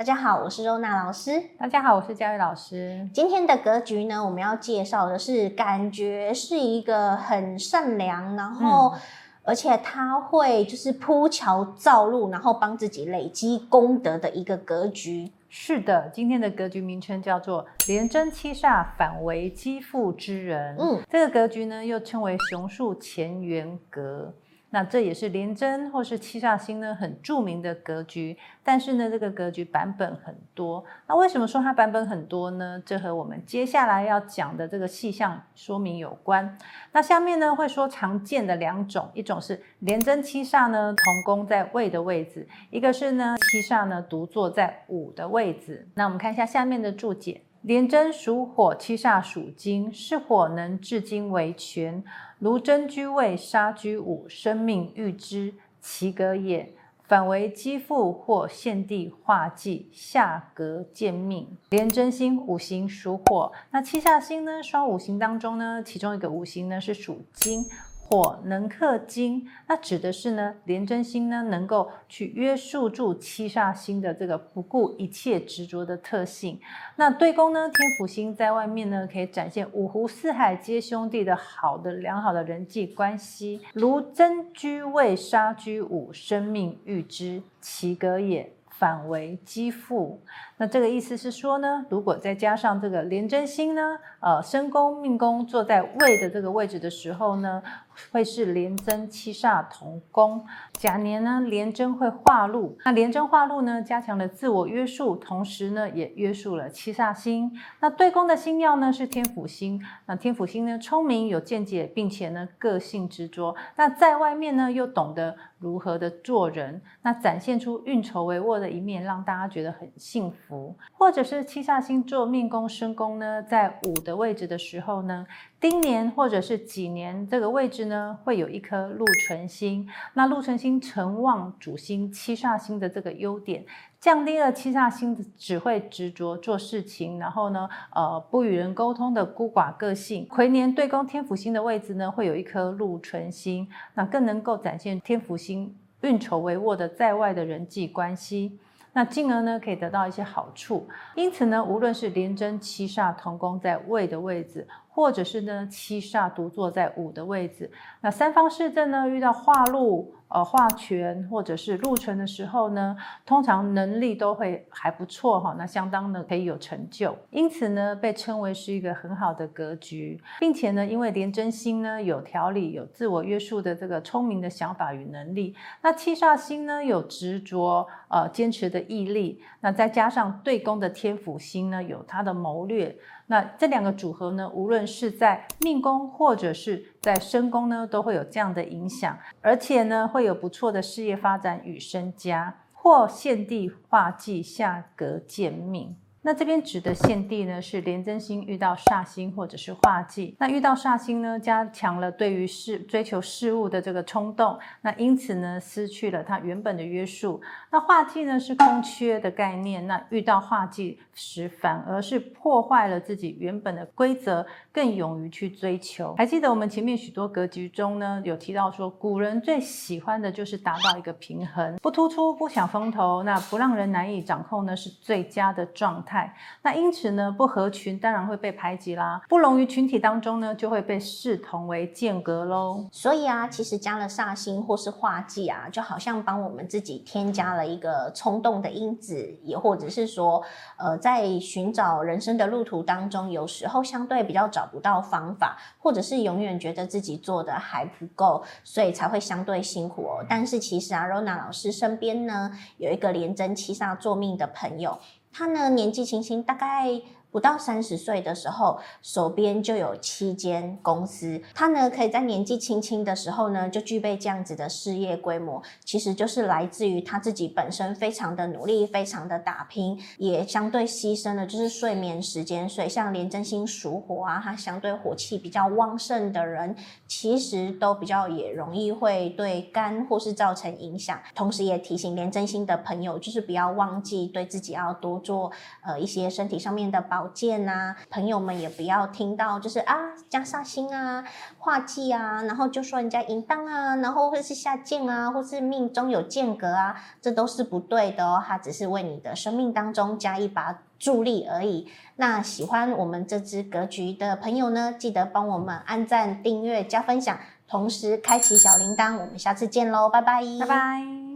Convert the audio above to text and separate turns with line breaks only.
大家好，我是周娜老师。
大家好，我是佳玉老师。
今天的格局呢，我们要介绍的是感觉是一个很善良，然后、嗯、而且他会就是铺桥造路，然后帮自己累积功德的一个格局。
是的，今天的格局名称叫做廉贞七煞反为积富之人。嗯，这个格局呢，又称为雄树乾元格。那这也是廉贞或是七煞星呢，很著名的格局，但是呢，这个格局版本很多。那为什么说它版本很多呢？这和我们接下来要讲的这个细项说明有关。那下面呢会说常见的两种，一种是廉贞七煞呢同宫在位的位置，一个是呢七煞呢独坐在五的位置。那我们看一下下面的注解。廉贞属火，七煞属金，是火能制金为权。如贞居位，杀居午，生命欲之，其格也。反为积父或现地化忌，下格见命。廉贞星五行属火，那七煞星呢？双五行当中呢，其中一个五行呢是属金。火能克金，那指的是呢，廉贞星呢能够去约束住七煞星的这个不顾一切执着的特性。那对宫呢，天府星在外面呢，可以展现五湖四海皆兄弟的好的良好的人际关系。如真居位，杀居午，生命遇之，其格也。反为积富，那这个意思是说呢，如果再加上这个廉贞星呢，呃，身宫命宫坐在未的这个位置的时候呢，会是廉贞七煞同宫。甲年呢，廉贞会化禄，那廉贞化禄呢，加强了自我约束，同时呢，也约束了七煞星。那对宫的星曜呢是天府星，那天府星呢聪明有见解，并且呢个性执着。那在外面呢又懂得如何的做人，那展现出运筹帷幄的一面，让大家觉得很幸福。或者是七煞星座命宫、身宫呢，在五的位置的时候呢，丁年或者是几年这个位置呢，会有一颗禄存星。那禄存星辰旺主星七煞星的这个优点，降低了七煞星只会执着做事情，然后呢，呃，不与人沟通的孤寡个性。癸年对宫天府星的位置呢，会有一颗禄存星，那更能够展现天府星运筹帷幄的在外的人际关系。那进而呢，可以得到一些好处。因此呢，无论是廉贞七煞同宫在位的位置。或者是呢，七煞独坐在五的位置，那三方四正呢，遇到化禄、呃化权或者是禄存的时候呢，通常能力都会还不错哈，那相当的可以有成就，因此呢，被称为是一个很好的格局，并且呢，因为廉贞星呢有条理、有自我约束的这个聪明的想法与能力，那七煞星呢有执着、呃坚持的毅力，那再加上对宫的天府星呢有他的谋略。那这两个组合呢，无论是在命宫或者是在身宫呢，都会有这样的影响，而且呢，会有不错的事业发展与身家，或现地化忌下格见命。那这边指的限地呢，是廉贞星遇到煞星或者是化忌。那遇到煞星呢，加强了对于事追求事物的这个冲动，那因此呢，失去了它原本的约束。那化忌呢是空缺的概念，那遇到化忌时，反而是破坏了自己原本的规则，更勇于去追求。还记得我们前面许多格局中呢，有提到说，古人最喜欢的就是达到一个平衡，不突出，不抢风头，那不让人难以掌控呢，是最佳的状态。那因此呢，不合群当然会被排挤啦，不融于群体当中呢，就会被视同为间隔喽。
所以啊，其实加了煞星或是化忌啊，就好像帮我们自己添加了一个冲动的因子，也或者是说，呃，在寻找人生的路途当中，有时候相对比较找不到方法，或者是永远觉得自己做的还不够，所以才会相对辛苦哦。但是其实啊，Rona 老师身边呢，有一个廉贞七煞坐命的朋友。他呢，年纪轻轻，大概。不到三十岁的时候，手边就有七间公司。他呢，可以在年纪轻轻的时候呢，就具备这样子的事业规模，其实就是来自于他自己本身非常的努力，非常的打拼，也相对牺牲了就是睡眠时间。所以像连真心属火啊，他相对火气比较旺盛的人，其实都比较也容易会对肝或是造成影响。同时也提醒连真心的朋友，就是不要忘记对自己要多做呃一些身体上面的保。宝剑啊。朋友们也不要听到就是啊加煞星啊、化忌啊，然后就说人家淫荡啊，然后或是下贱啊，或是命中有间隔啊，这都是不对的哦。它只是为你的生命当中加一把助力而已。那喜欢我们这支格局的朋友呢，记得帮我们按赞、订阅、加分享，同时开启小铃铛。我们下次见喽，拜拜，
拜拜。